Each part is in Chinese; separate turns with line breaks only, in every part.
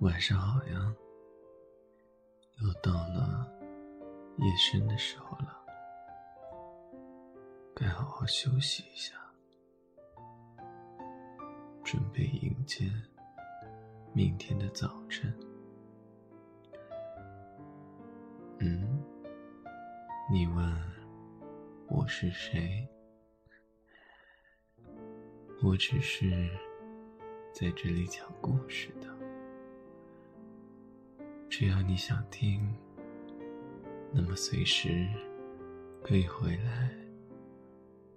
晚上好呀，又到了夜深的时候了，该好好休息一下，准备迎接明天的早晨。嗯，你问我是谁？我只是在这里讲故事的。只要你想听，那么随时可以回来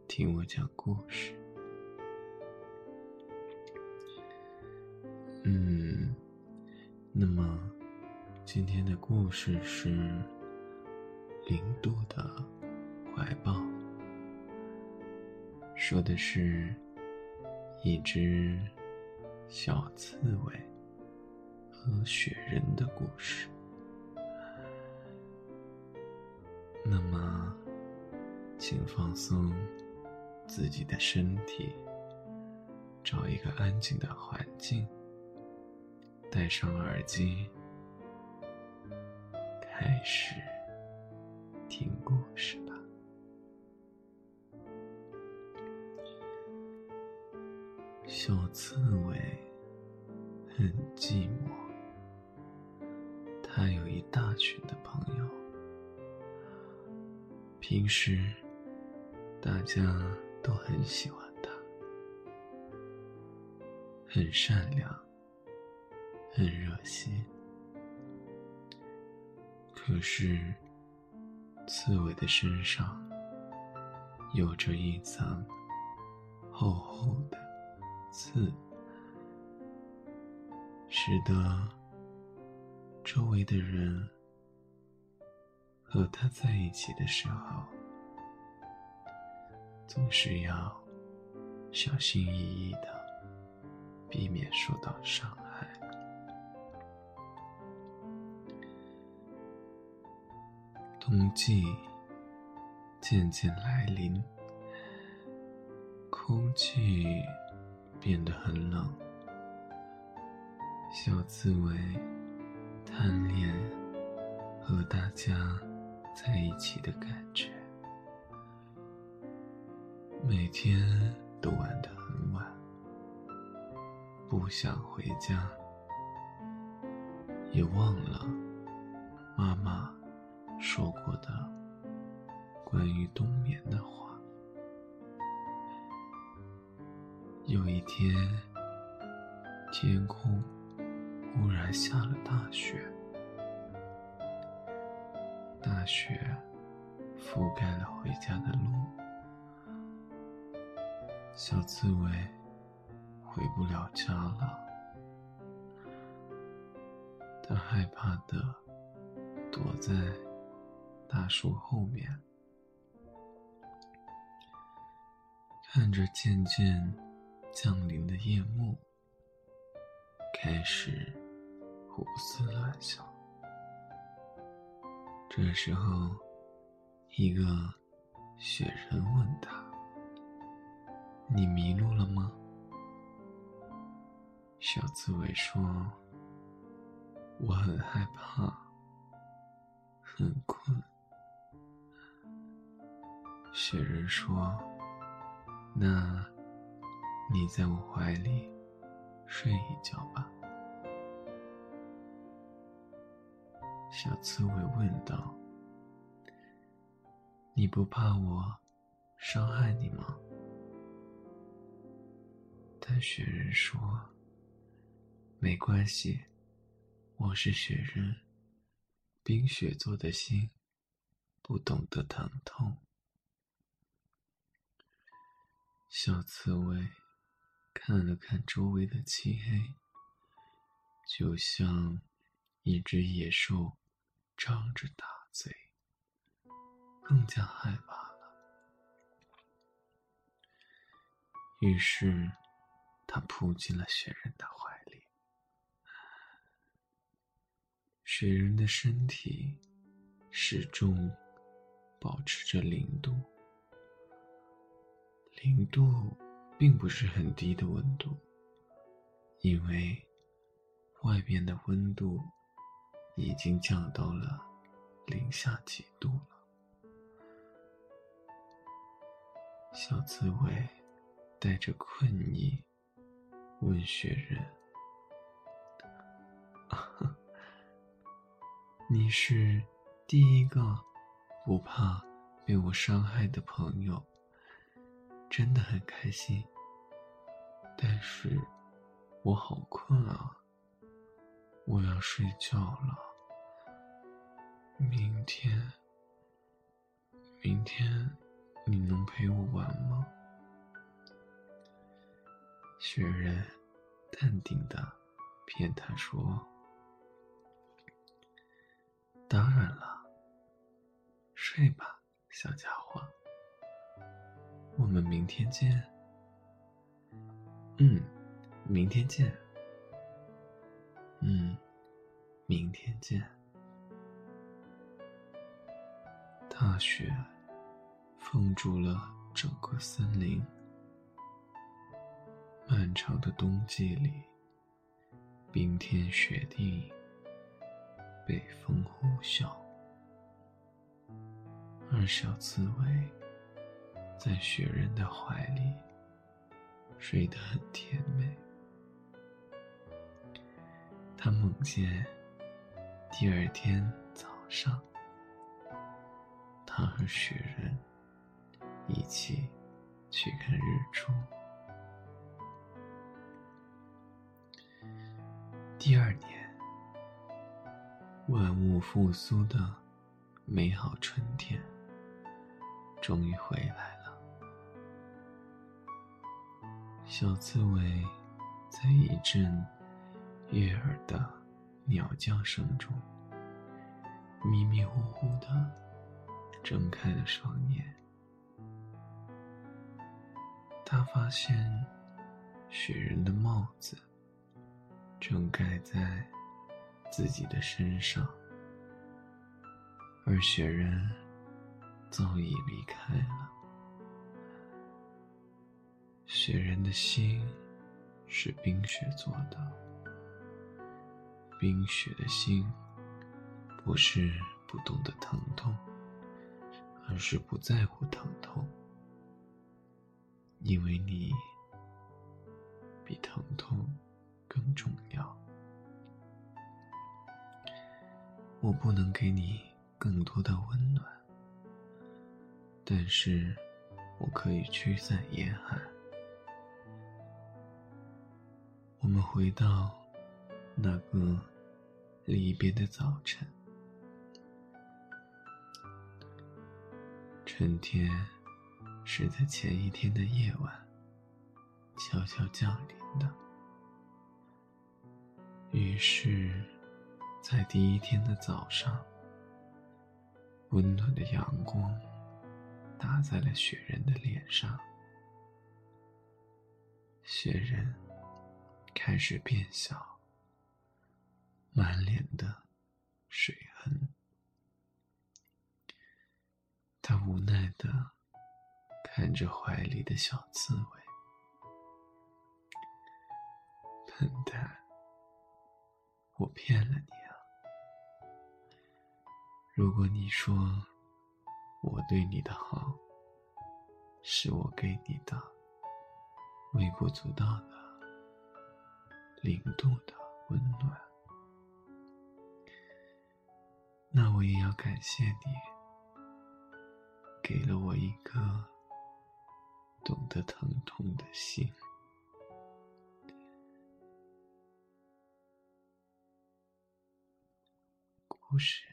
听我讲故事。嗯，那么今天的故事是零度的怀抱，说的是一只小刺猬。和雪人的故事。那么，请放松自己的身体，找一个安静的环境，戴上耳机，开始听故事吧。小刺猬很寂寞。他有一大群的朋友，平时大家都很喜欢他，很善良，很热心。可是，刺猬的身上有着一层厚厚的刺，使得。周围的人和他在一起的时候，总是要小心翼翼的，避免受到伤害。冬季渐渐来临，空气变得很冷，小刺猬。贪恋和大家在一起的感觉，每天都玩得很晚，不想回家，也忘了妈妈说过的关于冬眠的话。有一天，天空。忽然下了大雪，大雪覆盖了回家的路，小刺猬回不了家了。他害怕的躲在大树后面，看着渐渐降临的夜幕，开始。胡思乱想。这时候，一个雪人问他：“你迷路了吗？”小刺猬说：“我很害怕，很困。”雪人说：“那，你在我怀里睡一觉吧。”小刺猬问道：“你不怕我伤害你吗？”但雪人说：“没关系，我是雪人，冰雪做的心，不懂得疼痛。”小刺猬看了看周围的漆黑，就像一只野兽。张着大嘴，更加害怕了。于是，他扑进了雪人的怀里。雪人的身体始终保持着零度，零度并不是很低的温度，因为外边的温度已经降到了零下几度了。小刺猬带着困意问雪人：“ 你是第一个不怕被我伤害的朋友，真的很开心。但是……”我好困啊！我要睡觉了。明天，明天你能陪我玩吗？雪人淡定的骗他说：“当然了，睡吧，小家伙。我们明天见。”嗯。明天见。嗯，明天见。大雪封住了整个森林。漫长的冬季里，冰天雪地，北风呼啸，而小刺猬在雪人的怀里睡得很甜美。他梦见第二天早上，他和雪人一起去看日出。第二年，万物复苏的美好春天终于回来了。小刺猬在一阵。悦耳的鸟叫声中，迷迷糊糊的睁开了双眼。他发现雪人的帽子正盖在自己的身上，而雪人早已离开了。雪人的心是冰雪做的。冰雪的心，不是不懂得疼痛，而是不在乎疼痛，因为你比疼痛更重要。我不能给你更多的温暖，但是我可以驱散严寒。我们回到那个。离别的早晨，春天是在前一天的夜晚悄悄降临的。于是，在第一天的早上，温暖的阳光打在了雪人的脸上，雪人开始变小。满脸的水痕，他无奈的看着怀里的小刺猬，笨蛋，我骗了你啊！如果你说我对你的好是我给你的微不足道的零度的温暖。那我也要感谢你，给了我一颗懂得疼痛的心。故事